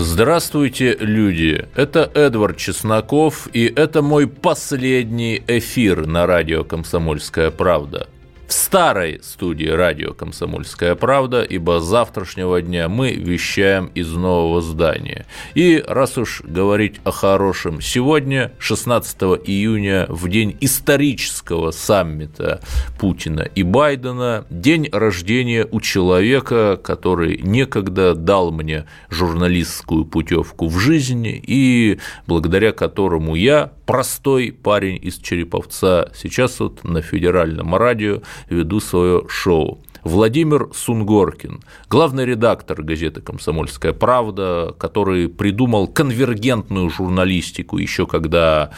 Здравствуйте, люди! Это Эдвард Чесноков, и это мой последний эфир на радио «Комсомольская правда». В старой студии радио «Комсомольская правда», ибо с завтрашнего дня мы вещаем из нового здания. И раз уж говорить о хорошем, сегодня, 16 июня, в день исторического саммита Путина и Байдена, день рождения у человека, который некогда дал мне журналистскую путевку в жизни и благодаря которому я, простой парень из Череповца, сейчас вот на федеральном радио веду свое шоу. Владимир Сунгоркин, главный редактор газеты «Комсомольская правда», который придумал конвергентную журналистику еще когда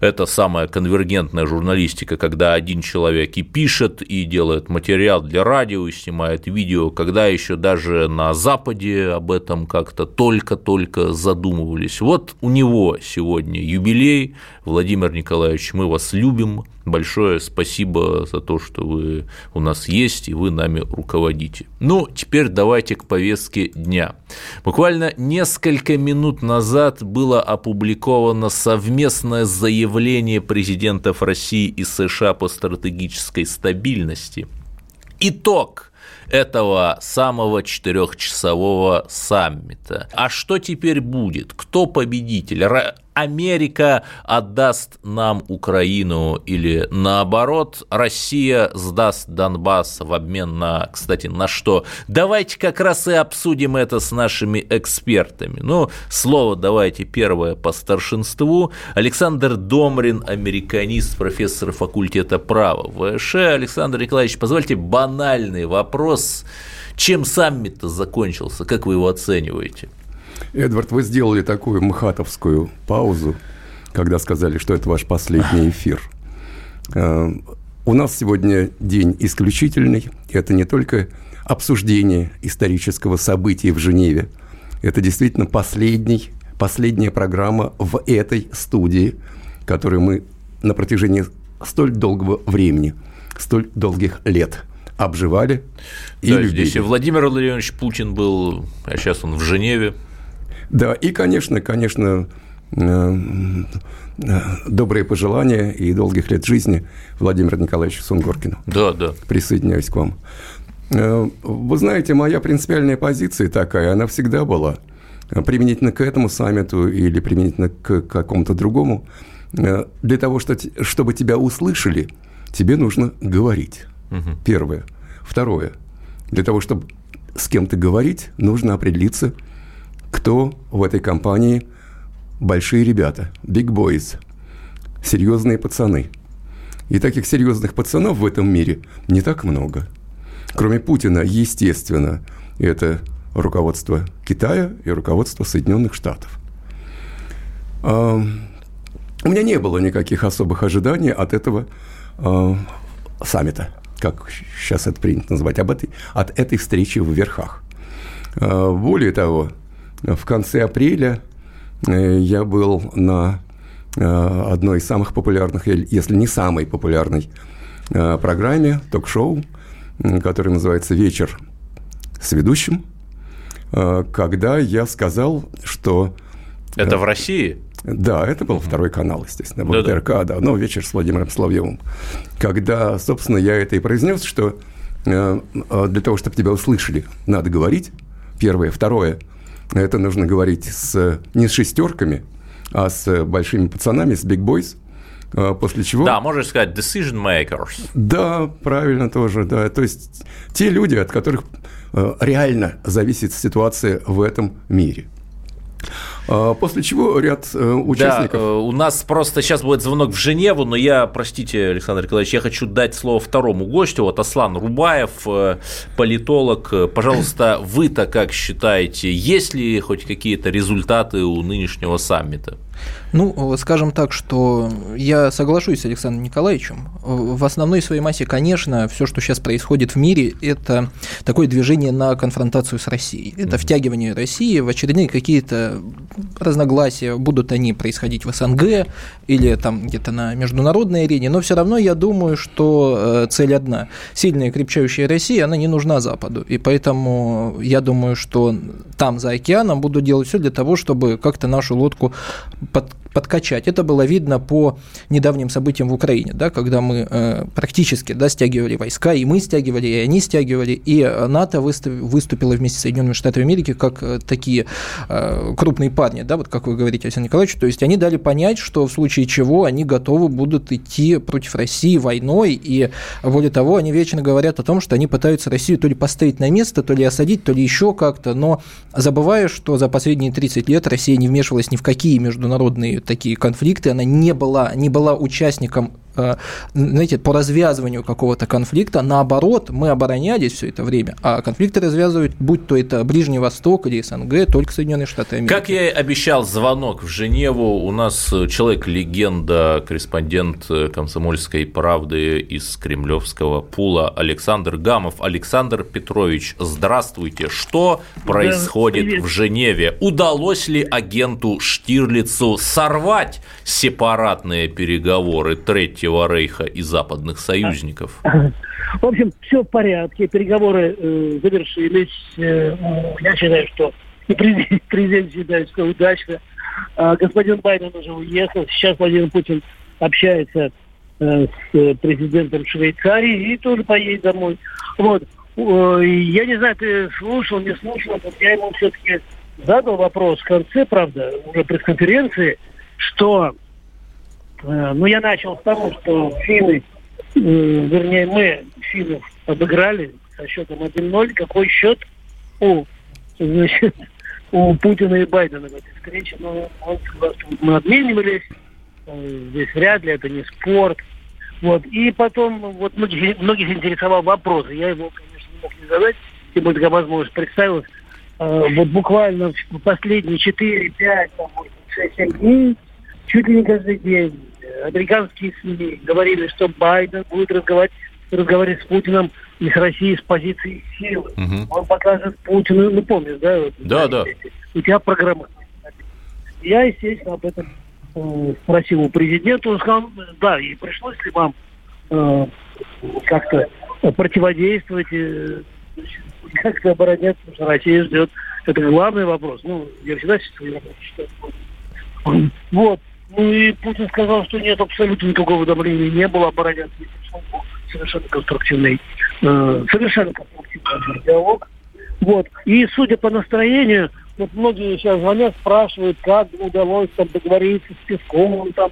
это самая конвергентная журналистика, когда один человек и пишет, и делает материал для радио, и снимает видео, когда еще даже на Западе об этом как-то только-только задумывались. Вот у него сегодня юбилей. Владимир Николаевич, мы вас любим, большое спасибо за то, что вы у нас есть и вы нами руководите. Ну, теперь давайте к повестке дня. Буквально несколько минут назад было опубликовано совместное заявление президентов России и США по стратегической стабильности. Итог этого самого четырехчасового саммита. А что теперь будет? Кто победитель? Америка отдаст нам Украину или наоборот, Россия сдаст Донбасс в обмен на, кстати, на что? Давайте как раз и обсудим это с нашими экспертами. Ну, слово давайте первое по старшинству. Александр Домрин, американист, профессор факультета права ВШ. Александр Николаевич, позвольте банальный вопрос. Чем саммит-то закончился? Как вы его оцениваете? Эдвард, вы сделали такую мхатовскую паузу, когда сказали, что это ваш последний эфир. Э, у нас сегодня день исключительный. Это не только обсуждение исторического события в Женеве. Это действительно последний, последняя программа в этой студии, которую мы на протяжении столь долгого времени, столь долгих лет обживали и да, любили. Здесь и Владимир Владимирович Путин был, а сейчас он в Женеве. Да, и, конечно, конечно, э, э, добрые пожелания и долгих лет жизни Владимиру Николаевичу Сунгоркину. Да, да. Присоединяюсь к вам. Э, вы знаете, моя принципиальная позиция такая, она всегда была применительно к этому саммиту или применительно к какому-то другому. Для того, чтобы тебя услышали, тебе нужно говорить. Угу. Первое. Второе. Для того, чтобы с кем-то говорить, нужно определиться – кто в этой компании большие ребята, big boys, серьезные пацаны. И таких серьезных пацанов в этом мире не так много. Кроме Путина, естественно, это руководство Китая и руководство Соединенных Штатов. А, у меня не было никаких особых ожиданий от этого а, саммита, как сейчас это принято называть, об этой, от этой встречи в верхах. А, более того, в конце апреля э, я был на э, одной из самых популярных, если не самой популярной э, программе, ток-шоу, который называется «Вечер с ведущим», когда я сказал, что... Это в России? Да, это был второй канал, естественно, был да, ТРК, да, но вечер с Владимиром Соловьевым. Когда, собственно, я это и произнес, что для того, чтобы тебя услышали, надо говорить, первое. Второе – это нужно говорить с, не с шестерками, а с большими пацанами, с big boys, а, после чего... Да, можно сказать decision makers. Да, правильно тоже, да. То есть те люди, от которых а, реально зависит ситуация в этом мире. А, после чего ряд э, участников... Да, у нас просто сейчас будет звонок в Женеву, но я, простите, Александр Николаевич, я хочу дать слово второму гостю, вот Аслан Рубаев, э, политолог. Пожалуйста, вы-то как считаете, есть ли хоть какие-то результаты у нынешнего саммита? Ну, скажем так, что я соглашусь с Александром Николаевичем. В основной своей массе, конечно, все, что сейчас происходит в мире, это такое движение на конфронтацию с Россией. Это втягивание России в очередные какие-то разногласия, будут они происходить в СНГ или там где-то на международной арене, но все равно я думаю, что э, цель одна. Сильная крепчающая Россия, она не нужна Западу. И поэтому я думаю, что там, за океаном, буду делать все для того, чтобы как-то нашу лодку but подкачать. Это было видно по недавним событиям в Украине, да, когда мы э, практически да, стягивали войска, и мы стягивали, и они стягивали, и НАТО выступило вместе с Соединенными Штатами Америки как э, такие э, крупные парни, да, вот как вы говорите, Александр Николаевич, то есть они дали понять, что в случае чего они готовы будут идти против России войной, и более того, они вечно говорят о том, что они пытаются Россию то ли поставить на место, то ли осадить, то ли еще как-то, но забывая, что за последние 30 лет Россия не вмешивалась ни в какие международные такие конфликты, она не была, не была участником знаете, по развязыванию какого-то конфликта. Наоборот, мы оборонялись все это время, а конфликты развязывают, будь то это Ближний Восток или СНГ, только Соединенные Штаты Америки. Как я и обещал, звонок в Женеву. У нас человек-легенда, корреспондент «Комсомольской правды» из кремлевского пула Александр Гамов. Александр Петрович, здравствуйте. Что происходит в Женеве? Удалось ли агенту Штирлицу сорвать сепаратные переговоры третьего Третьего Рейха и западных союзников? В общем, все в порядке. Переговоры э, завершились. Э, я считаю, что и президент, президент считает, что удачно. А господин Байден уже уехал. Сейчас Владимир Путин общается э, с президентом Швейцарии и тоже поедет домой. Вот. Я не знаю, ты слушал, не слушал, но я ему все-таки задал вопрос в конце, правда, уже пресс-конференции, что Э, ну, я начал с того, что финны, э, вернее, мы финнов обыграли со счетом 1-0. Какой счет у, значит, у Путина и Байдена в этой встрече? Ну, он мы обменивались, э, здесь вряд ли, это не спорт. Вот. И потом вот многих, многих интересовал вопрос. Я его, конечно, не мог не задать, тем более такая возможность представилась. Вот буквально последние 4-5, 6-7 дней чуть ли не каждый день американские СМИ говорили, что Байден будет разговаривать, разговаривать с Путиным и с Россией с позиции силы. Угу. Он покажет Путину, ну помнишь, да? Вот, да, да. У тебя программа. Я, естественно, об этом э, спросил у президента. Он сказал, да, и пришлось ли вам э, как-то противодействовать, э, как-то обороняться, потому что Россия ждет. Это главный вопрос. Ну, я всегда считаю, Вот. Ну и Путин сказал, что нет, абсолютно никакого давления не было, обороняться совершенно конструктивный, э, совершенно конструктивный диалог. Вот. И судя по настроению, вот многие сейчас звонят, спрашивают, как удалось там договориться с Песковым, там,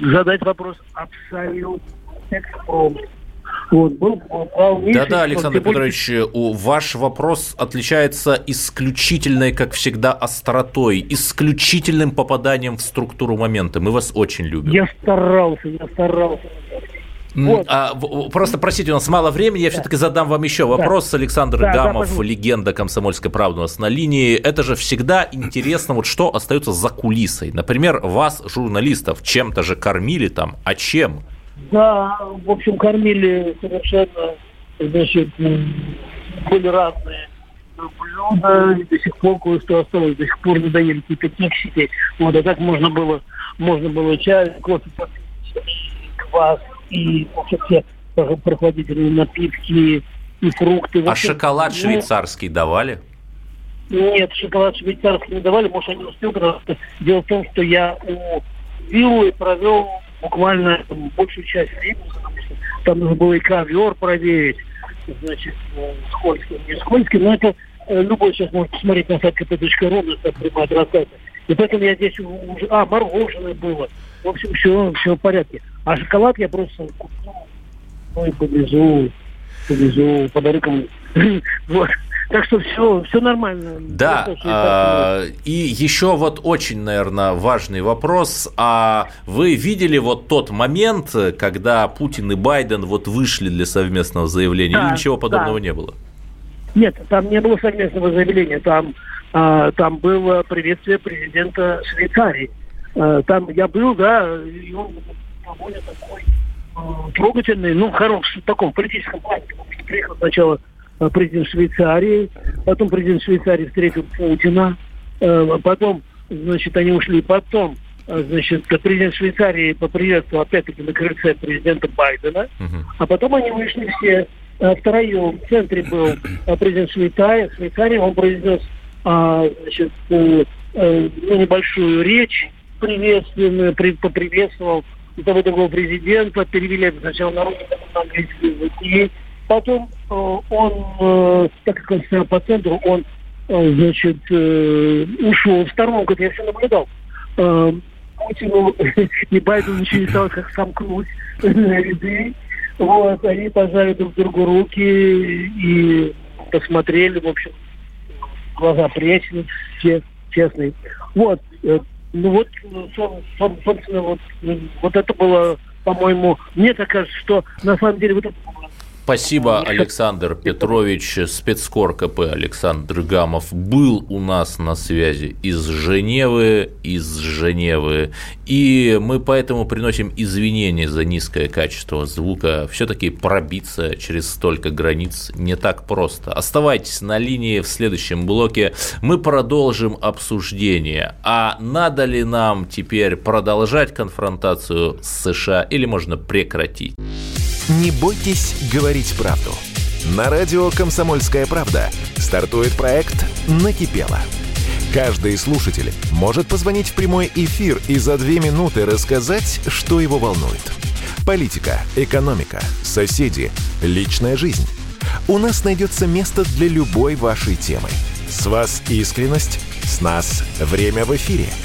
задать вопрос абсолютно экспромт. Вот, был Да-да, Александр Петрович, у, ваш вопрос отличается исключительной, как всегда, остротой, исключительным попаданием в структуру момента. Мы вас очень любим. Я старался, я старался. Вот. А, просто, простите, у нас мало времени, я да. все-таки задам вам еще вопрос. Да. Александр да, Гамов, да, легенда «Комсомольской правды» у нас на линии. Это же всегда интересно, вот что остается за кулисой. Например, вас, журналистов, чем-то же кормили там, а чем? Да, в общем, кормили совершенно, значит, были разные блюда, и до сих пор кое-что осталось, до сих пор не доели кексики. Вот, а так можно было, можно было чай, кофе квас, и вообще все прохладительные напитки, и фрукты. А шоколад ну, швейцарский давали? Нет, шоколад швейцарский не давали, может, они успели, потому что дело в том, что я у Виллы провел буквально большую часть времени, там нужно было и ковер проверить, значит, э, скользкий, не скользкий, но это э, любой сейчас может посмотреть на сайт kp.ru, это прямая трансляция. И поэтому я здесь уже... А, мороженое было. В общем, все, все в порядке. А шоколад я просто купил, ну и повезу, повезу, подарю кому Вот. Так что все, все нормально. Да, а, и еще вот очень, наверное, важный вопрос. А вы видели вот тот момент, когда Путин и Байден вот вышли для совместного заявления, да, или ничего подобного да. не было? Нет, там не было совместного заявления, там, а, там было приветствие президента Швейцарии. Э, там я был, да, и он довольно такой э, трогательный, ну, хороший, в таком политическом плане. Приехал сначала президент Швейцарии, потом президент Швейцарии встретил Путина, э, потом, значит, они ушли, потом э, значит, президент Швейцарии поприветствовал опять-таки на крыльце президента Байдена, а потом они вышли все э, втроем. В центре был президент Швейцарии, Швейцарии он произнес а, значит, ну, небольшую речь приветственную, при, поприветствовал того другого президента, перевели это сначала на русский, потом на английский язык. Потом э, он, э, так как он стоял по центру, он, э, значит, э, ушел в сторонку, это я все наблюдал. Э, Путину и Байдену ничего не стало, как сомкнуть ряды. Вот, они пожали друг другу руки и посмотрели, в общем, глаза пресны, все честные. Вот, э, ну вот, собственно, вот, вот это было, по-моему, мне так кажется, что на самом деле вот это Спасибо, Александр Петрович. Спецкор КП Александр Гамов был у нас на связи из Женевы, из Женевы. И мы поэтому приносим извинения за низкое качество звука. Все-таки пробиться через столько границ не так просто. Оставайтесь на линии в следующем блоке. Мы продолжим обсуждение. А надо ли нам теперь продолжать конфронтацию с США или можно прекратить? Не бойтесь говорить правду. На радио «Комсомольская правда» стартует проект «Накипело». Каждый слушатель может позвонить в прямой эфир и за две минуты рассказать, что его волнует. Политика, экономика, соседи, личная жизнь. У нас найдется место для любой вашей темы. С вас искренность, с нас время в эфире –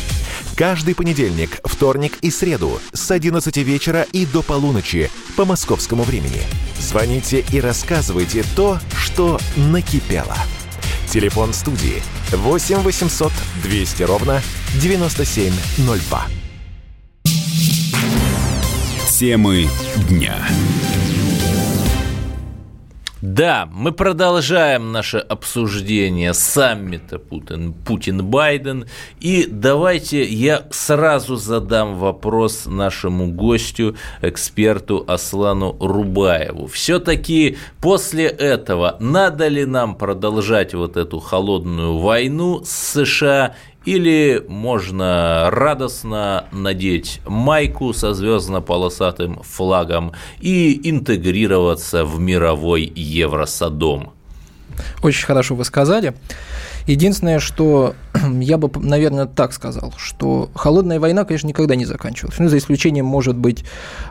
Каждый понедельник, вторник и среду с 11 вечера и до полуночи по московскому времени. Звоните и рассказывайте то, что накипело. Телефон студии 8 800 200 ровно 9702. Темы дня. Да, мы продолжаем наше обсуждение саммита Путин-Байден. И давайте я сразу задам вопрос нашему гостю, эксперту Аслану Рубаеву. Все-таки после этого надо ли нам продолжать вот эту холодную войну с США или можно радостно надеть майку со звездно-полосатым флагом и интегрироваться в мировой Евросадом. Очень хорошо вы сказали. Единственное, что я бы, наверное, так сказал, что холодная война, конечно, никогда не заканчивалась. Ну, за исключением, может быть,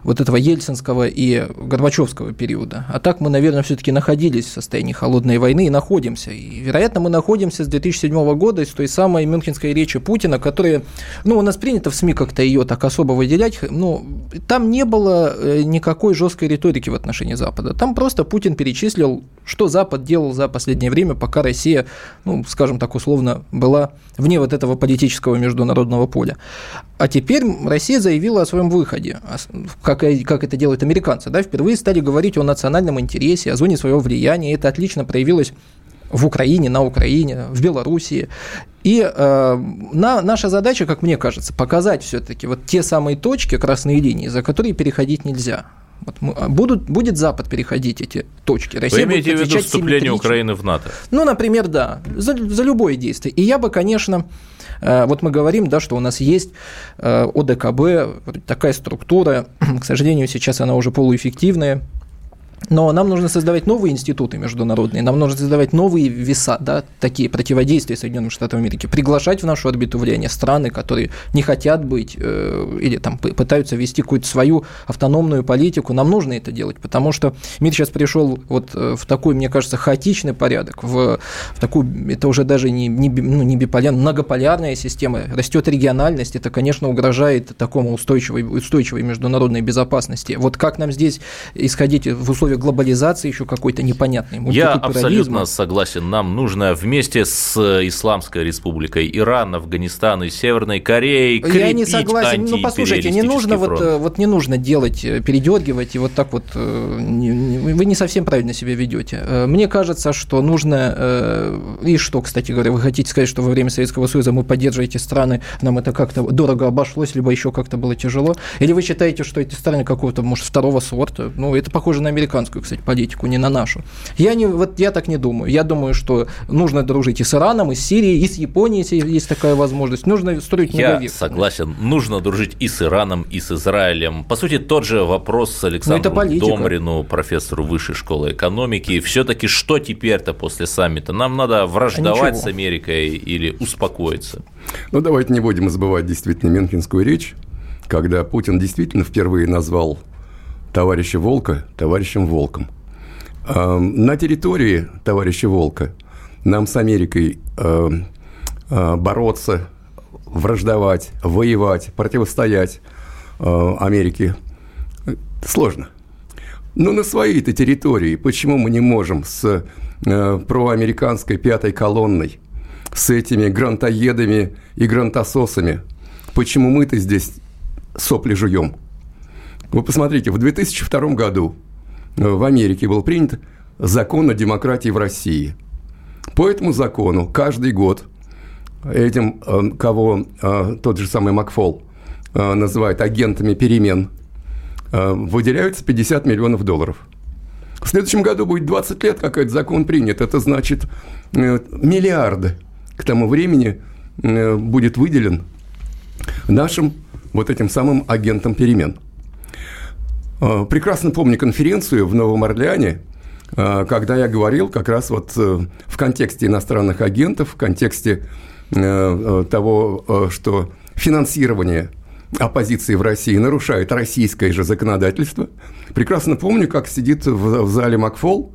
вот этого ельцинского и горбачевского периода. А так мы, наверное, все-таки находились в состоянии холодной войны и находимся. И, вероятно, мы находимся с 2007 года, с той самой мюнхенской речи Путина, которая, ну, у нас принято в СМИ как-то ее так особо выделять, ну, там не было э, никакой жесткой риторики в отношении Запада. Там просто Путин перечислил, что Запад делал за последнее время, пока Россия, ну, скажем так условно, была вне вот этого политического международного поля. А теперь Россия заявила о своем выходе, как, как это делают американцы. Да? Впервые стали говорить о национальном интересе, о зоне своего влияния. Это отлично проявилось в Украине, на Украине, в Белоруссии. И э, на, наша задача, как мне кажется, показать все-таки вот те самые точки, красные линии, за которые переходить нельзя. Вот а будут, будет Запад переходить эти точки. Россия Вы имеете в виду вступление Украины в НАТО? Ну, например, да, за, за любое действие. И я бы, конечно, э, вот мы говорим, да, что у нас есть э, ОДКБ, такая структура, к сожалению, сейчас она уже полуэффективная, но нам нужно создавать новые институты международные, нам нужно создавать новые веса, да, такие противодействия Соединенным Штатам Америки, приглашать в нашу орбиту влияния страны, которые не хотят быть э, или там пытаются вести какую-то свою автономную политику. Нам нужно это делать, потому что мир сейчас пришел вот э, в такой, мне кажется, хаотичный порядок, в, в такую, это уже даже не, не, ну, не биполярная, многополярная система, растет региональность, это, конечно, угрожает такому устойчивой, устойчивой международной безопасности. Вот как нам здесь исходить в условиях глобализации еще какой-то непонятной. Я абсолютно согласен. Нам нужно вместе с Исламской Республикой Иран, Афганистан и Северной Кореей Я не согласен. Ну, послушайте, не нужно вот, вот не нужно делать, э, передергивать и вот так вот. Э, вы не совсем правильно себя ведете. Э, мне кажется, что нужно и что, кстати говоря, вы хотите сказать, что во время Советского Союза мы поддерживаете страны, нам это как-то дорого обошлось, либо еще как-то было тяжело? Или вы считаете, что эти страны какого-то, может, второго сорта? Ну, это похоже на американскую, кстати, политику, не на нашу. Я, не, вот, я так не думаю. Я думаю, что нужно дружить и с Ираном, и с Сирией, и с Японией, если есть такая возможность. Нужно строить Я согласен. Нужно дружить и с Ираном, и с Израилем. По сути, тот же вопрос с Александром ну, Домрину, профессору Высшей школы экономики. Все-таки что теперь-то после саммита? Нам надо враждовать а с Америкой или успокоиться? Ну, давайте не будем забывать действительно Менкинскую речь, когда Путин действительно впервые назвал товарища Волка товарищем Волком. На территории товарища Волка нам с Америкой бороться, враждовать, воевать, противостоять Америке сложно. Но на своей-то территории почему мы не можем с проамериканской пятой колонной – с этими грантоедами и грантососами. Почему мы-то здесь сопли жуем? Вы посмотрите, в 2002 году э, в Америке был принят закон о демократии в России. По этому закону каждый год этим, э, кого э, тот же самый Макфол называет агентами перемен, выделяются 50 миллионов долларов. В следующем году будет 20 лет, как этот закон принят. Это значит миллиарды к тому времени будет выделен нашим вот этим самым агентам перемен. Э, прекрасно помню конференцию в Новом Орлеане, э, когда я говорил как раз вот в контексте иностранных агентов, в контексте того, что финансирование оппозиции в России нарушает российское же законодательство. Прекрасно помню, как сидит в зале Макфол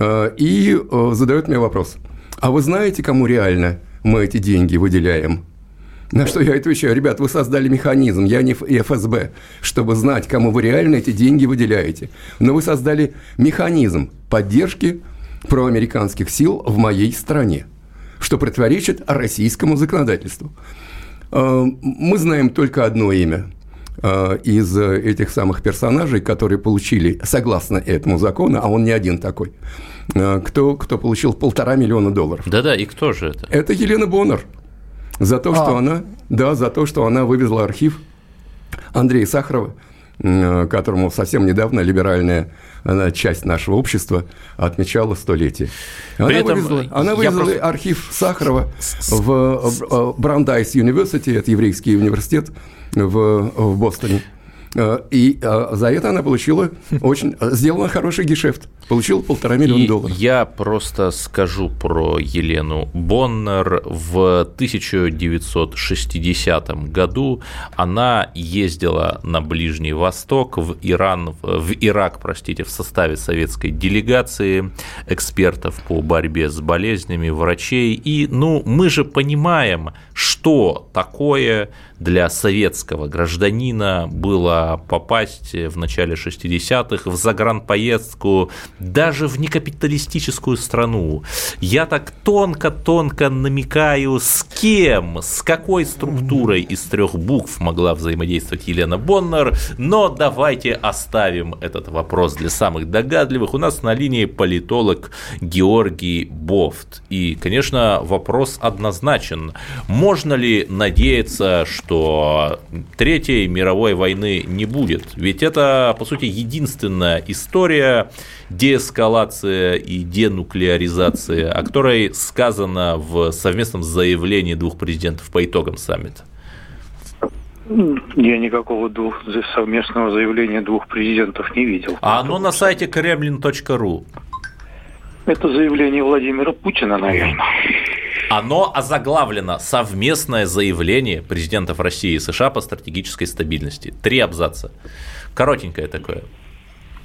и задает мне вопрос – а вы знаете, кому реально мы эти деньги выделяем? На что я отвечаю, ребят, вы создали механизм, я не ФСБ, чтобы знать, кому вы реально эти деньги выделяете. Но вы создали механизм поддержки проамериканских сил в моей стране, что противоречит российскому законодательству. А, мы знаем только одно имя а, из этих самых персонажей, которые получили, согласно этому закону, а он не один такой – Э, кто, кто получил полтора миллиона долларов. Да-да, и кто же это? Это Елена Боннер. За то, а. что она, да, за то, что она вывезла архив Андрея Сахарова, э, которому совсем недавно либеральная часть нашего общества отмечала столетие. Она этом вывезла, она вывезла просто... архив Сахарова в Брандайс University, это еврейский университет в, в Бостоне. Э, и э, за это она получила очень... Сделала хороший гешефт. Получила полтора миллиона и долларов. Я просто скажу про Елену Боннер. В 1960 году она ездила на Ближний Восток, в Иран, в Ирак, простите, в составе советской делегации экспертов по борьбе с болезнями, врачей. И, ну, мы же понимаем, что такое для советского гражданина было попасть в начале 60-х в загранпоездку даже в некапиталистическую страну. Я так тонко-тонко намекаю, с кем, с какой структурой из трех букв могла взаимодействовать Елена Боннер, но давайте оставим этот вопрос для самых догадливых. У нас на линии политолог Георгий Бофт. И, конечно, вопрос однозначен. Можно ли надеяться, что Третьей мировой войны не будет. Ведь это, по сути, единственная история деэскалация и денуклеаризации, о которой сказано в совместном заявлении двух президентов по итогам саммита. Я никакого двух, совместного заявления двух президентов не видел. А оно на сайте kremlin.ru. Это заявление Владимира Путина, наверное. Оно озаглавлено «Совместное заявление президентов России и США по стратегической стабильности». Три абзаца. Коротенькое такое.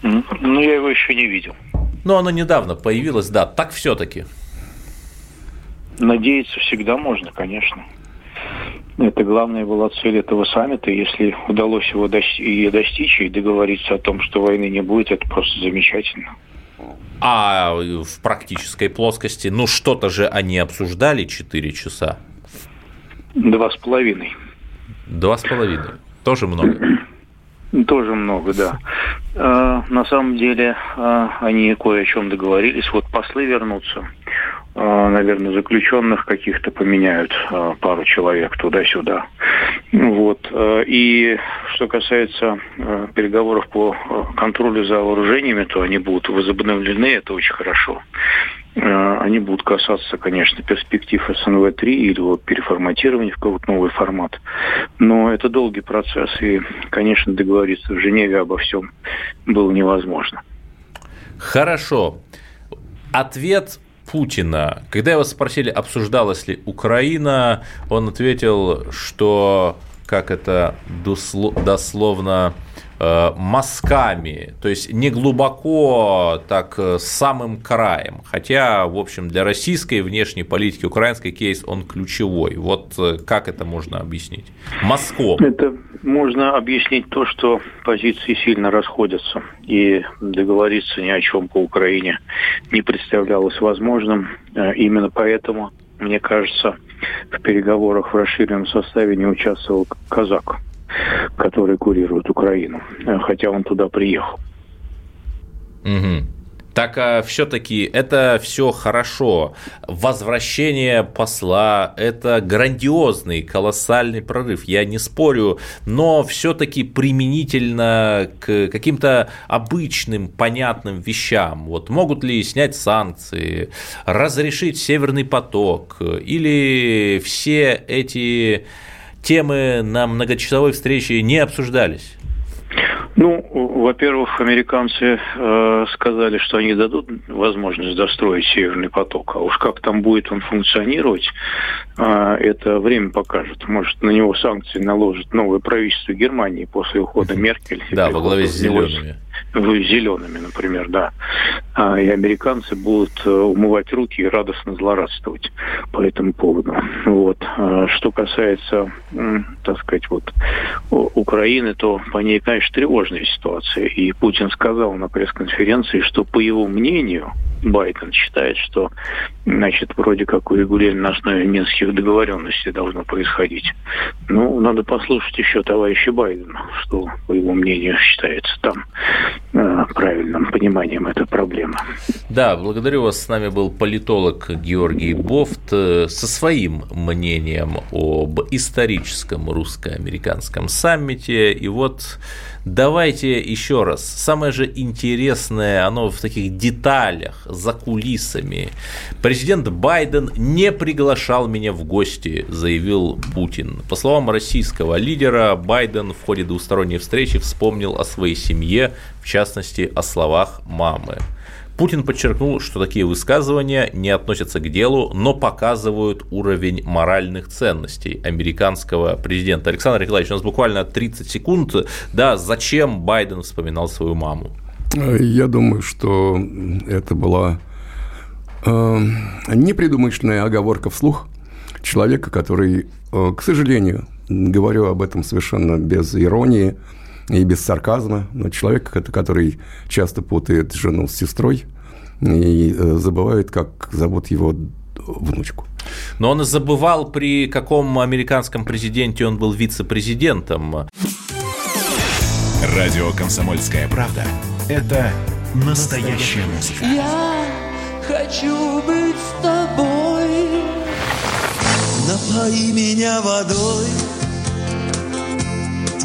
Ну, я его еще не видел. Ну, оно недавно появилось, да. Так все-таки. Надеяться всегда можно, конечно. Это главная была цель этого саммита. Если удалось его достичь, достичь и договориться о том, что войны не будет, это просто замечательно. А в практической плоскости, ну что-то же они обсуждали 4 часа? Два с половиной. Два с половиной. Тоже много. Тоже много, да. А, на самом деле а, они кое о чем договорились. Вот послы вернутся. А, наверное, заключенных каких-то поменяют а, пару человек туда-сюда. Вот. И что касается переговоров по контролю за вооружениями, то они будут возобновлены, это очень хорошо. Они будут касаться, конечно, перспектив СНВ-3 или вот переформатирования в какой-то новый формат. Но это долгий процесс, и, конечно, договориться в Женеве обо всем было невозможно. Хорошо. Ответ Путина. Когда его спросили, обсуждалась ли Украина, он ответил, что, как это дословно, э, мазками, то есть не глубоко, так э, самым краем. Хотя, в общем, для российской внешней политики украинский кейс, он ключевой. Вот э, как это можно объяснить? Мазком. Это можно объяснить то, что позиции сильно расходятся, и договориться ни о чем по Украине не представлялось возможным. Э, именно поэтому, мне кажется, в переговорах в расширенном составе не участвовал казак, который курирует Украину, э, хотя он туда приехал. Угу так а, все-таки это все хорошо. Возвращение посла – это грандиозный, колоссальный прорыв. Я не спорю, но все-таки применительно к каким-то обычным, понятным вещам. Вот могут ли снять санкции, разрешить Северный поток или все эти темы на многочасовой встрече не обсуждались? Ну, во-первых, американцы э, сказали, что они дадут возможность достроить Северный поток. А уж как там будет он функционировать, э, это время покажет. Может, на него санкции наложит новое правительство Германии после ухода Меркель. Да, во главе с зелеными зелеными, например, да. А, и американцы будут э, умывать руки и радостно злорадствовать по этому поводу. Вот. А, что касается, так сказать, вот Украины, то по ней, конечно, тревожная ситуация. И Путин сказал на пресс-конференции, что по его мнению Байден считает, что, значит, вроде как урегулирование на основе минских договоренностей должно происходить. Ну, надо послушать еще товарища Байдена, что, по его мнению, считается там э, правильным пониманием этой проблемы. Да, благодарю вас. С нами был политолог Георгий Бофт э, со своим мнением об историческом русско-американском саммите. И вот давайте еще раз. Самое же интересное, оно в таких деталях, за кулисами. Президент Байден не приглашал меня в гости, заявил Путин. По словам российского лидера, Байден в ходе двусторонней встречи вспомнил о своей семье, в частности, о словах мамы. Путин подчеркнул, что такие высказывания не относятся к делу, но показывают уровень моральных ценностей американского президента. Александр Николаевич, у нас буквально 30 секунд. Да, зачем Байден вспоминал свою маму? Я думаю, что это была э, непредумышленная оговорка вслух человека, который, э, к сожалению, говорю об этом совершенно без иронии и без сарказма, но человек, который часто путает жену с сестрой и э, забывает, как зовут его внучку. Но он забывал, при каком американском президенте он был вице-президентом. Радио «Комсомольская правда» — это настоящая музыка. Я хочу быть с тобой. Напои меня водой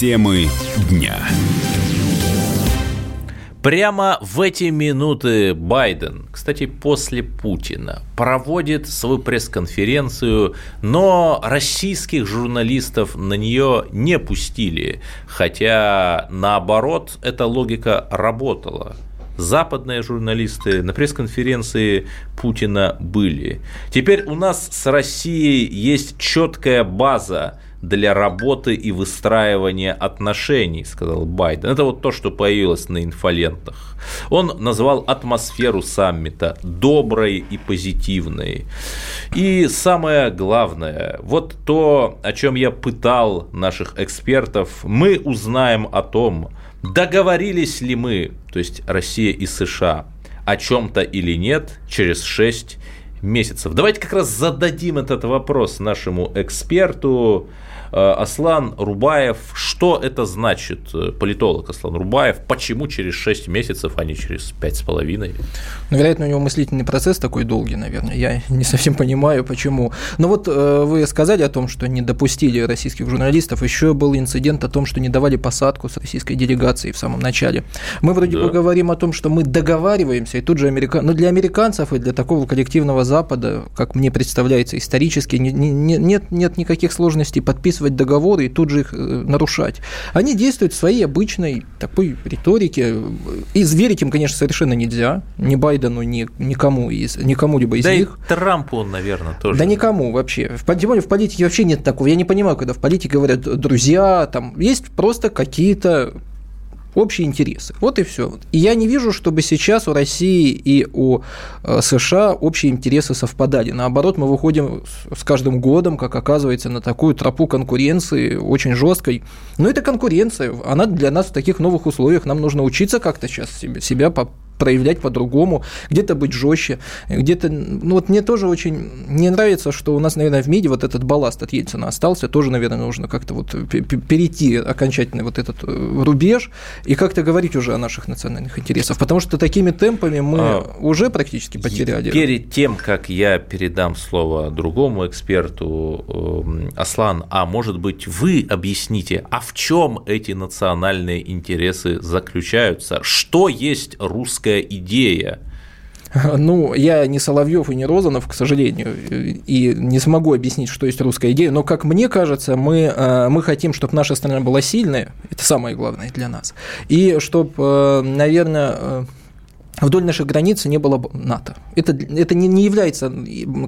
Темы дня. Прямо в эти минуты Байден, кстати, после Путина, проводит свою пресс-конференцию, но российских журналистов на нее не пустили, хотя наоборот эта логика работала. Западные журналисты на пресс-конференции Путина были. Теперь у нас с Россией есть четкая база для работы и выстраивания отношений, сказал Байден. Это вот то, что появилось на инфолентах. Он назвал атмосферу саммита доброй и позитивной. И самое главное, вот то, о чем я пытал наших экспертов, мы узнаем о том, договорились ли мы, то есть Россия и США, о чем-то или нет через 6 месяцев. Давайте как раз зададим этот вопрос нашему эксперту. Э, Аслан Рубаев. Что это значит, э, политолог Аслан Рубаев? Почему через 6 месяцев, а не через 5,5? Ну, вероятно, у него мыслительный процесс такой долгий, наверное. Я не совсем понимаю, почему. Но вот э, вы сказали о том, что не допустили российских журналистов. Еще был инцидент о том, что не давали посадку с российской делегацией в самом начале. Мы вроде Да. бы говорим о том, что мы договариваемся, и тут же америка... ну, для американцев и для такого коллективного Запада, как мне представляется исторически, не- не- нет, нет никаких сложностей подписывать договоры и тут же их э, нарушать. Они действуют в своей обычной такой риторике. И верить им, конечно, совершенно нельзя. Ни Байдену, ни никому из никому-либо из да них. и Трампу он, наверное, тоже. Да никому вообще. В, тем более в политике вообще нет такого. Я не понимаю, когда в политике говорят друзья, там есть просто какие-то общие интересы. Вот и все. И я не вижу, чтобы сейчас у России и у э, США общие интересы совпадали. Наоборот, мы выходим с- каждым годом, как оказывается, на такую тропу конкуренции очень жесткой. Но это конкуренция. Она для нас в таких новых условиях. Нам нужно учиться как-то сейчас себя по- проявлять по-другому, где-то быть жестче, где-то, ну вот мне тоже очень не нравится, что у нас, наверное, в МИДе вот этот балласт от Ельцина остался, тоже, наверное, нужно как-то вот пе- пе- перейти окончательно вот этот э, рубеж и как-то говорить уже о наших национальных интересах, потому что такими темпами мы А, уже практически потеряли. Перед тем, как я передам слово другому эксперту, эм, Аслан, а может быть вы объясните, а в чем эти национальные интересы заключаются? Что есть русская идея? Ну, я не Соловьев и не Розанов, к сожалению, и не смогу объяснить, что есть русская идея, но, как мне кажется, мы, э, мы хотим, чтобы наша страна была сильная, это самое главное для нас, и чтобы, наверное, вдоль наших границ не было бы НАТО. Это, это не, не является,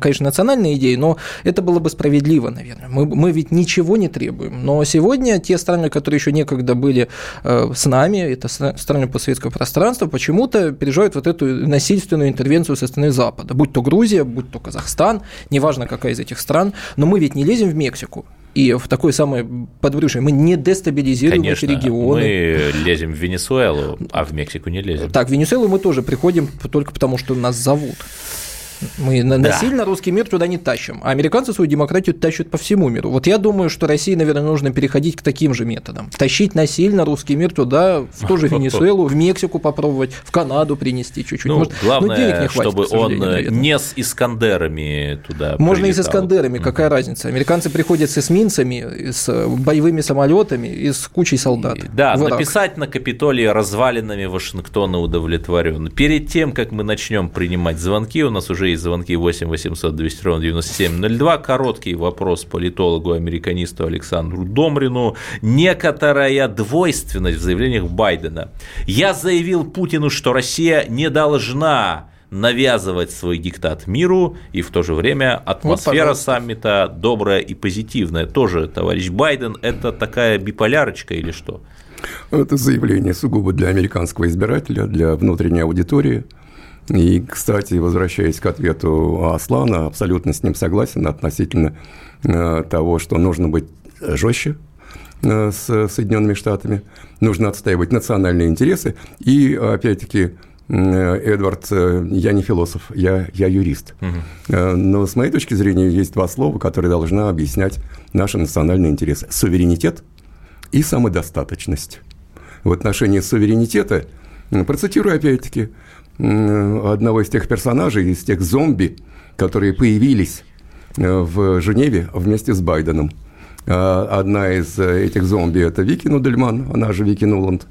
конечно, национальной идеей, но это было бы справедливо, наверное. Мы, мы ведь ничего не требуем. Но сегодня те страны, которые еще некогда были э, с нами, это стра- страны постсоветского пространства, почему-то переживают вот эту насильственную интервенцию со стороны Запада. Будь то Грузия, будь то Казахстан, неважно какая из этих стран, но мы ведь не лезем в Мексику. И в такое самое подбрюшье мы не дестабилизируем Конечно, эти регионы. мы лезем в Венесуэлу, а в Мексику не лезем. Так, в Венесуэлу мы тоже приходим только потому, что нас зовут. Мы Да. насильно русский мир туда не тащим, а американцы свою демократию тащат по всему миру. Вот я думаю, что России, наверное, нужно переходить к таким же методам. Тащить насильно русский мир туда, в ту же Венесуэлу, в Мексику попробовать, в Канаду принести чуть-чуть. Ну, Может, ну, главное, денег не хватит, чтобы он э, наверное. не с Искандерами туда Можно и с прилетал. Искандерами, какая разница? Американцы приходят с эсминцами, с боевыми самолетами и с кучей солдат. Да, в Ирак. написать на Капитолии развалинами Вашингтона удовлетворен. Перед тем, как мы начнем принимать звонки, у нас уже есть звонки 8 800 200 ровно 9702. Короткий вопрос политологу-американисту Александру Домрину. Некоторая двойственность в заявлениях Байдена. Я заявил Путину, что Россия не должна навязывать свой диктат миру, и в то же время атмосфера пожалуйста. саммита добрая и позитивная. Тоже, товарищ Байден, это такая биполярочка или что? Это заявление сугубо для американского избирателя, для внутренней аудитории. И, кстати, возвращаясь к ответу Аслана, абсолютно с ним согласен относительно э, того, что нужно быть жестче э, с Соединенными Штатами, нужно отстаивать национальные интересы. И, опять-таки, э, Эдвард, э, я не философ, я, я юрист. Э, Но с моей точки зрения есть два слова, которые должны объяснять наши национальные интересы. Суверенитет и самодостаточность. В отношении суверенитета, процитирую опять-таки одного из тех персонажей, из тех зомби, которые появились э, в Женеве вместе с Байденом. А Одна из э, этих зомби – это Вики Нудельман, она же Вики Нуланд.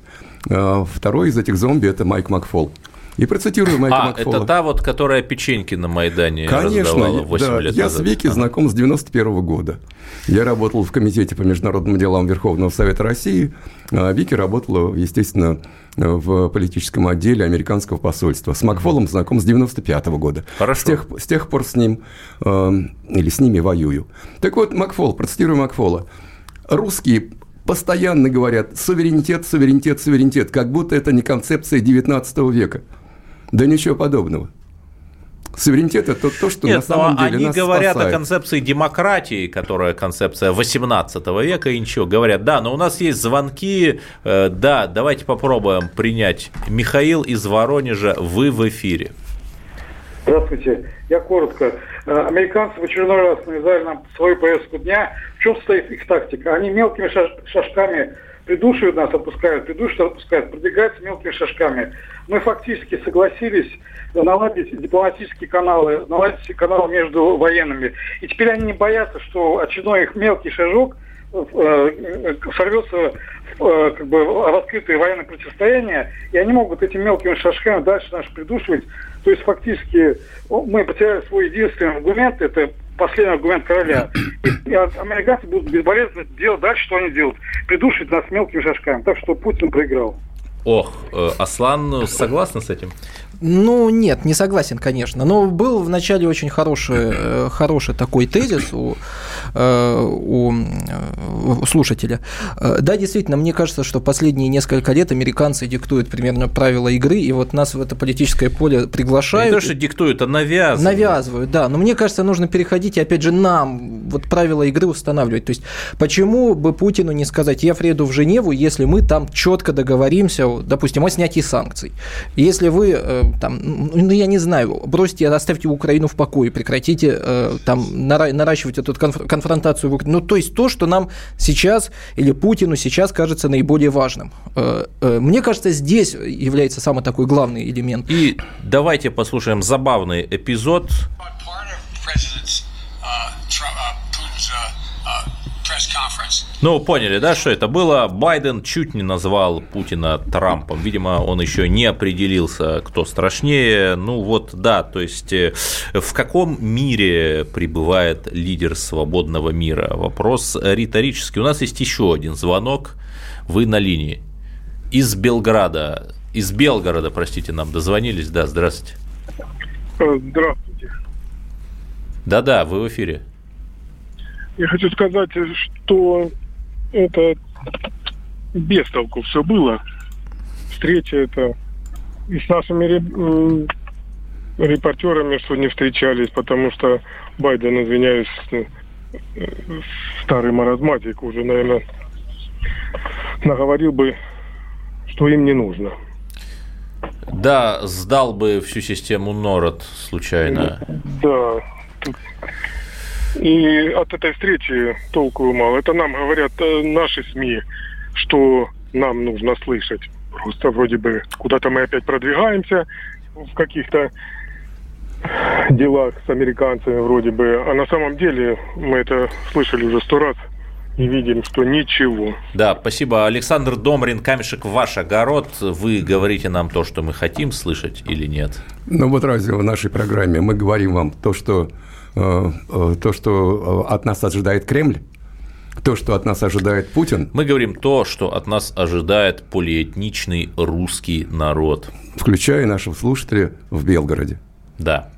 А Второй из этих зомби – это Майк Макфол. И процитирую Майка А, Макфола. это та вот, которая печеньки на Майдане Конечно, раздавала 8 да, лет я назад. с Вики Ага. знаком с 91 года. Я работал в Комитете по международным делам Верховного Совета России, а Вики работала, естественно, в политическом отделе американского посольства. С Макфолом знаком с 95 года. Хорошо. С тех, с тех пор с ним, э, или с ними воюю. Так вот, Макфол, процитирую Макфола. Русские постоянно говорят суверенитет, суверенитет, суверенитет, как будто это не концепция 19 века. Да ничего подобного. Суверенитет – это то, что Нет, на самом но деле они нас говорят спасает. о концепции демократии, которая концепция 18 века, и ничего. Говорят, да, но у нас есть звонки, э, да, давайте попробуем принять. Михаил из Воронежа, вы в эфире. Здравствуйте. Я коротко. Э, Американцы в очередной раз навязали нам свою повестку дня. В чем состоит их тактика? Они мелкими шаж- шажками придушивают нас, отпускают, придушивают, отпускают, продвигаются мелкими шажками. Мы фактически согласились наладить дипломатические каналы, наладить канал между военными. И теперь они не боятся, что очередной их мелкий шажок сорвется в, э, как бы, в открытое военное противостояние, и они могут этими мелкими шажками дальше нас придушивать. То есть фактически мы потеряли свой единственный аргумент, это последний аргумент короля. И, американцы будут безболезненно делать дальше, что они делают. Придушивать нас мелкими шажками. Так что Путин проиграл. Ох, э, Аслан согласна с этим? Ну, нет, не согласен, конечно. Но был вначале очень хороший, э, хороший такой тезис у, э, у, э, у слушателя. Да, действительно, мне кажется, что последние несколько лет американцы диктуют примерно правила игры, и вот нас в это политическое поле Не приглашают. то, что диктуют, а навязывают. Навязывают, да. Но мне кажется, нужно переходить, и опять же, нам вот правила игры устанавливать. То есть, почему бы Путину не сказать, я приеду в Женеву, если мы там четко договоримся, допустим, о снятии санкций. Если вы там, ну, я не знаю, бросьте, оставьте Украину в покое, прекратите э, там нара- наращивать эту конф- конфронтацию. в Ук- Ну, то есть, то, что нам сейчас, или Путину сейчас кажется наиболее важным. Э, э, Мне кажется, здесь является самый такой главный элемент. И давайте послушаем забавный эпизод. part of President Ну, поняли, да, что это было? Байден чуть не назвал Путина Трампом. Видимо, он еще не определился, кто страшнее. Ну вот, да, то есть э, в каком мире пребывает лидер свободного мира? Вопрос риторический. У нас есть еще один звонок. Вы на линии. Из Белграда, из Белгорода, простите, нам дозвонились. Да, здравствуйте. Здравствуйте. Да-да, вы в эфире. Я хочу сказать, что это без толку все было. Встреча это и с нашими репортерами, что не встречались, потому что Байден, извиняюсь, э, старый маразматик уже, наверное, наговорил бы, что им не нужно. Да, сдал бы всю систему Нород случайно. Да. И от этой встречи толку мало. Это нам говорят э, наши СМИ, что нам нужно слышать. Просто вроде бы куда-то мы опять продвигаемся в каких-то делах с американцами вроде бы. А на самом деле мы это слышали уже сто раз и видим, что ничего. Да, спасибо. Александр Домрин, камешек в ваш огород. Вы говорите нам то, что мы хотим слышать или нет? Ну вот разве в нашей программе мы говорим вам то, что, то, что э, от нас ожидает Кремль, то, что от нас ожидает Путин, Мы говорим то, что от нас ожидает полиэтничный русский народ. включая наших слушателей в Белгороде. Да.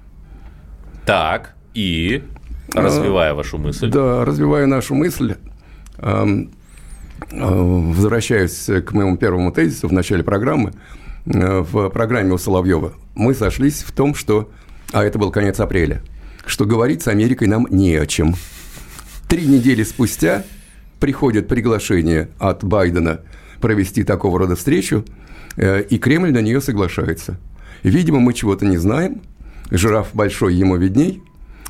Так, и развивая вашу мысль. Да, развивая нашу мысль, эм, э, возвращаюсь к моему первому тезису в начале программы. Э, В программе у Соловьева мы сошлись в том, что, а это был конец апреля, что говорить с Америкой нам не о чем. Три недели спустя приходит приглашение от Байдена провести такого рода встречу, э, и Кремль на нее соглашается. Видимо, мы чего-то не знаем, жираф большой ему видней,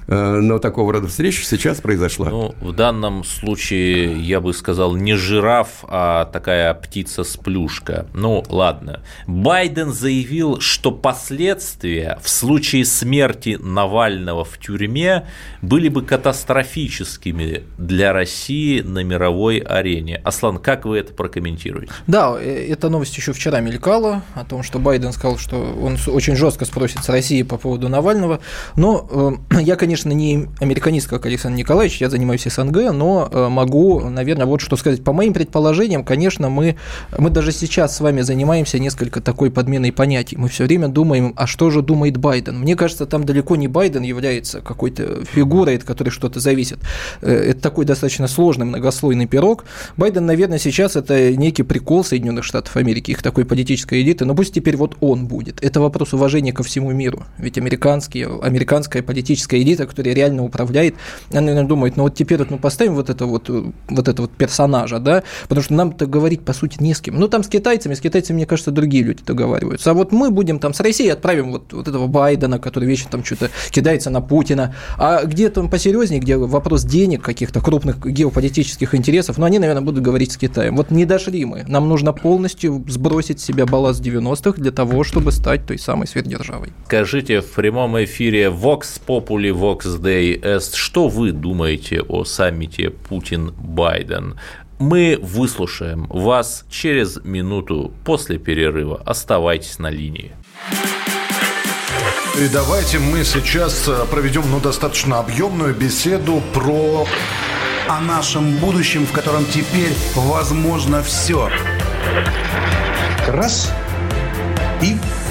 но такого рода встреча сейчас произошла. Ну, в данном случае я бы сказал не жираф, а такая птица-сплюшка. Ну, ладно. Байден заявил, что последствия в случае смерти Навального в тюрьме были бы катастрофическими для России на мировой арене. Аслан, как вы это прокомментируете? Да, э, эта новость еще вчера мелькала о том, что Байден сказал, что он очень жестко спросит с России по поводу Навального. Но э, я, конечно, не американист, как Александр Николаевич, я занимаюсь СНГ, но э, могу, наверное, вот что сказать. По моим предположениям, конечно, мы, мы даже сейчас с вами занимаемся несколько такой подменой понятий. Мы все время думаем, а что же думает Байден? Мне кажется, там далеко не Байден является какой-то фигурой, от которой что-то зависит. Э, это такой достаточно сложный многослойный пирог. Байден, наверное, сейчас это некий прикол Соединенных Штатов Америки, их такой политической элиты, но пусть теперь вот он будет. Это вопрос уважения ко всему миру. Ведь американские, американская политическая элита, которая реально управляет, она, наверное, думает, ну вот теперь вот мы поставим вот это вот, вот это вот персонажа, да, потому что нам-то говорить, по сути, не с кем. Ну, там с китайцами, с китайцами, мне кажется, другие люди договариваются. А вот мы будем там с Россией отправим вот, вот этого Байдена, который вечно там что-то кидается на Путина. А где там посерьезнее, где вопрос денег, каких-то крупных геополитических интересов, ну, они, наверное, будут говорить с Китаем. Вот не дошли мы. Нам нужно полностью сбросить с себя балласт 90-х для того, чтобы стать той самой сверхдержавой. Скажите в прямом эфире Vox Populi, Vox Day Est, что вы думаете о саммите Путин-Байден? Мы выслушаем вас через минуту после перерыва. Оставайтесь на линии. И давайте мы сейчас э, проведем ну, достаточно объемную беседу про... О нашем будущем, в котором теперь возможно все. Раз и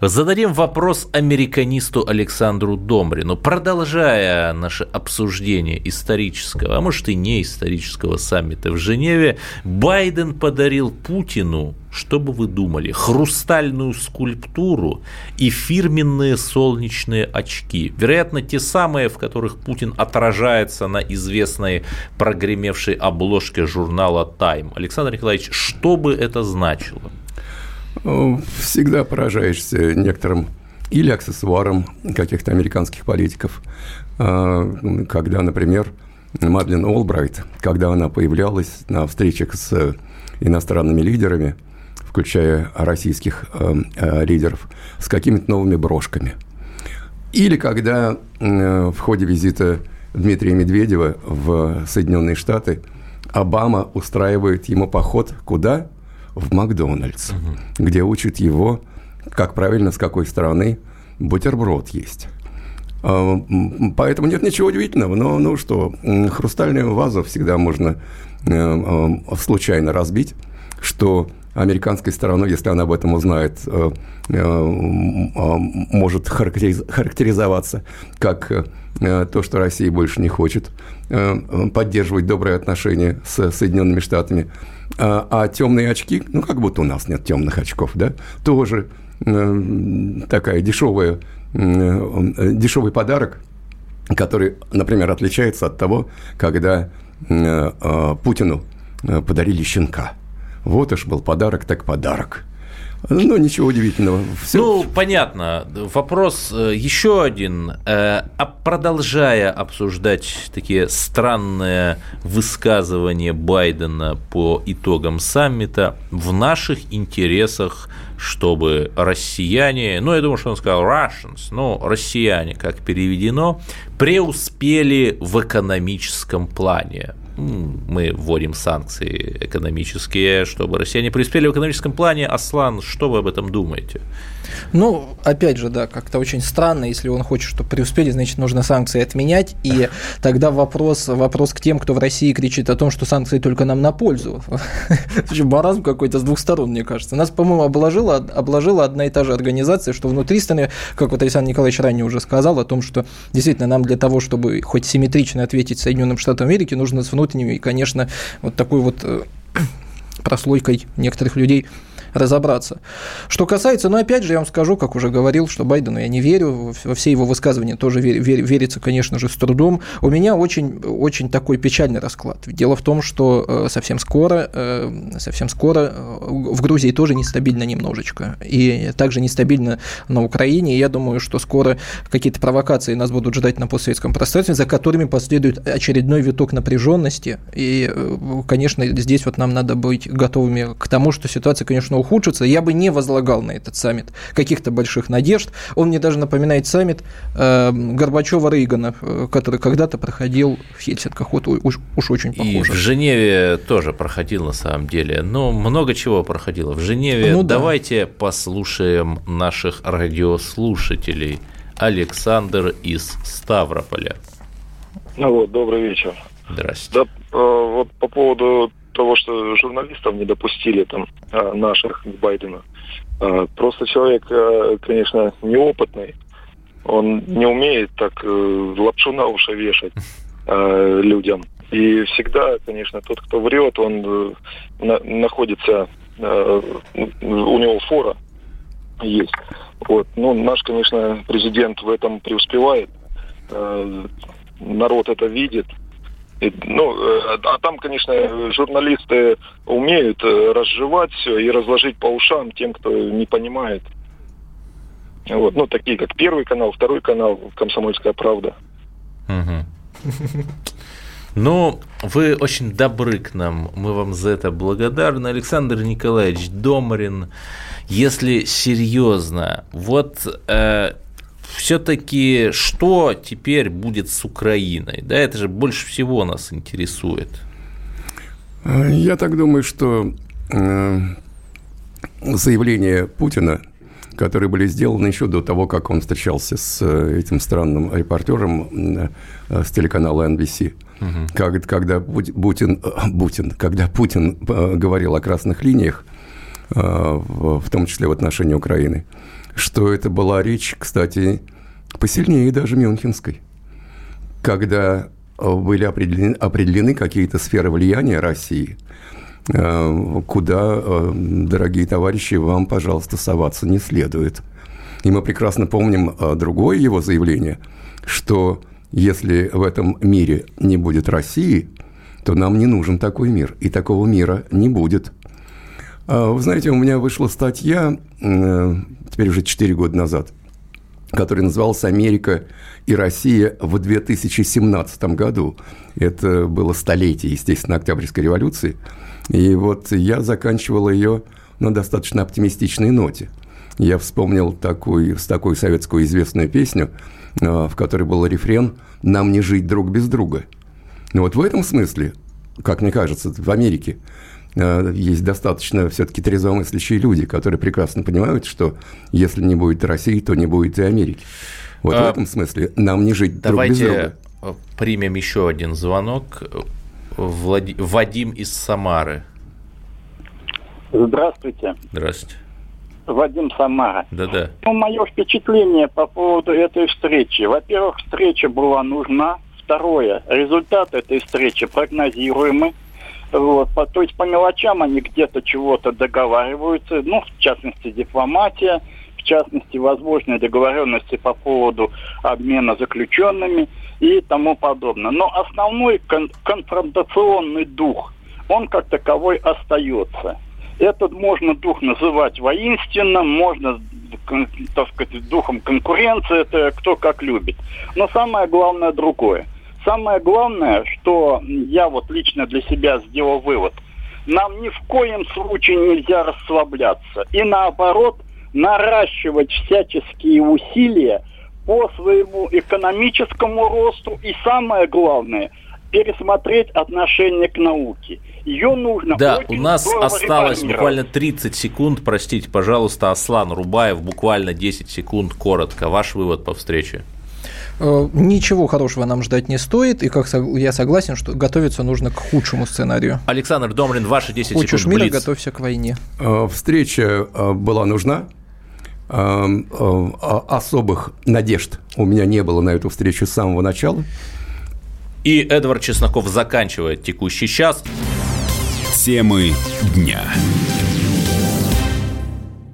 Зададим вопрос американисту Александру Домрину. Продолжая наше обсуждение исторического, а может и не исторического саммита в Женеве, Байден подарил Путину, что бы вы думали, хрустальную скульптуру и фирменные солнечные очки. Вероятно, те самые, в которых Путин отражается на известной прогремевшей обложке журнала Time. Александр Николаевич, что бы это значило? Всегда поражаешься некоторым или аксессуарам каких-то американских политиков, а, когда, например, Мадлен Олбрайт, когда она появлялась на встречах с иностранными лидерами, включая российских э, э, лидеров, с какими-то новыми брошками. Или когда в ходе визита Дмитрия Медведева в Соединенные Штаты Обама устраивает ему поход куда? В Макдональдс, угу. где учат его, как правильно, с какой стороны бутерброд есть. А, поэтому нет ничего удивительного. Но ну что, хрустальную вазу всегда можно э, э, случайно разбить, что американской стороной, если она об этом узнает, э, может характеризоваться как то, что Россия больше не хочет поддерживать добрые отношения с Соединенными Штатами. А, а темные очки, ну, как будто у нас нет темных очков, да, тоже э, такая дешевая, э, дешевый подарок, который, например, отличается от того, когда э, Путину подарили щенка. Вот уж был подарок, так подарок. Ну, ничего удивительного. Все. Ну, понятно. Вопрос э, еще один. Э, а продолжая обсуждать такие странные высказывания Байдена по итогам саммита, в наших интересах, чтобы россияне, ну, я думаю, что он сказал Russians, но россияне, как переведено, преуспели в экономическом плане мы вводим санкции экономические, чтобы россияне преуспели в экономическом плане. Аслан, что вы об этом думаете? Ну, опять же, да, как-то очень странно, если он хочет, чтобы преуспели, значит, нужно санкции отменять, и тогда вопрос, вопрос к тем, кто в России кричит о том, что санкции только нам на пользу. Маразм какой-то с двух сторон, мне кажется. Нас, по-моему, обложила, обложила одна и та же организация, что внутри страны, как вот Александр Николаевич ранее уже сказал, о том, что действительно нам для того, чтобы хоть симметрично ответить Соединенным Штатам Америки, нужно с внутренними, и, конечно, вот такой вот э, прослойкой некоторых людей разобраться. Что касается, ну, опять же, я вам скажу, как уже говорил, что Байдену я не верю, во все его высказывания тоже вер, вер, верится, конечно же, с трудом. У меня очень, очень такой печальный расклад. Дело в том, что э, совсем скоро, э, совсем скоро э, в Грузии тоже нестабильно немножечко, и также нестабильно на Украине, и я думаю, что скоро какие-то провокации нас будут ждать на постсоветском пространстве, за которыми последует очередной виток напряженности, и, конечно, здесь вот нам надо быть готовыми к тому, что ситуация, конечно, ухудшится. Я бы не возлагал на этот саммит каких-то больших надежд. Он мне даже напоминает саммит э, Горбачева-Рейгана, э, который когда-то проходил в Хельсинках. Вот уж, уж очень похоже. И в Женеве тоже проходил на самом деле. Ну, много чего проходило. В Женеве ну, давайте да. послушаем наших радиослушателей. Александр из Ставрополя. Ну вот, добрый вечер. Здрасте. Да, э, вот по поводу того, что журналистов не допустили там а, наших к Байдену. А, просто человек, а, конечно, неопытный. Он не умеет так э, лапшу на уши вешать людям. И всегда, конечно, тот, кто врет, он э, находится, у него фора есть. Вот. Ну, наш, конечно, президент в этом преуспевает. Народ это видит. Ну, э, а там, конечно, журналисты умеют э, разжевать все и разложить по ушам тем, кто не понимает. Вот, ну, такие как Первый канал, Второй канал, Комсомольская правда. Ну, вы очень добры к нам, мы вам за это благодарны. Александр Николаевич Домарин, если серьезно, вот э, все-таки что теперь будет с Украиной? Да, это же больше всего нас интересует. Я так думаю, что э, заявления Путина, которые были сделаны еще до того, как он встречался с э, этим странным репортером э, с телеканала NBC, угу. когда Путин, Путин, когда Путин говорил о красных линиях, в том числе в отношении Украины, что это была речь, кстати, посильнее даже Мюнхенской, когда э, были определены, определены какие-то сферы влияния России, э, куда, э, дорогие товарищи, вам, пожалуйста, соваться не следует. И мы прекрасно помним другое его заявление, что если в этом мире не будет России, то нам не нужен такой мир, и такого мира не будет. А, вы знаете, у меня вышла статья теперь уже 4 года назад, который назывался «Америка и Россия в 2017 году». Это было столетие, естественно, Октябрьской революции. И вот я заканчивал ее на достаточно оптимистичной ноте. Я вспомнил такую, с такой советскую известную песню, а, в которой был рефрен «Нам не жить друг без друга». Но вот в этом смысле, как мне кажется, в Америке Э, есть достаточно все-таки трезвомыслящие люди, которые прекрасно понимают, что если не будет России, то не будет и Америки. Вот а, в этом смысле нам не жить давайте друг без друга. примем еще один звонок. Влади... Вадим из Самары. Здравствуйте. Здравствуйте. Вадим Самара. Да-да. Ну, мое впечатление по поводу этой встречи. Во-первых, встреча была нужна. Второе, результат этой встречи прогнозируемый. Вот, по, то есть по мелочам они где-то чего-то договариваются, ну, в частности, дипломатия, в частности, возможные договоренности по поводу обмена заключенными и тому подобное. Но основной кон- конфронтационный дух, он как таковой остается. Этот можно дух называть воинственным, можно так сказать, духом конкуренции, это кто как любит. Но самое главное другое – Самое главное, что я вот лично для себя сделал вывод, нам ни в коем случае нельзя расслабляться. И наоборот, наращивать всяческие усилия по своему экономическому росту и самое главное – пересмотреть отношение к науке. Ее нужно Да, у нас осталось буквально 30 секунд, простите, пожалуйста, Аслан Рубаев, буквально 10 секунд, коротко. Ваш вывод по встрече? Э, ничего хорошего нам ждать не стоит, и как я согласен, что готовиться нужно к худшему сценарию. Александр Домрин, ваши 10 Хочешь секунд. мира, Блиц. готовься к войне. Э, встреча э, была нужна. Особых надежд у меня не было на эту встречу с самого начала. И Эдвард Чесноков заканчивает текущий час. Темы дня.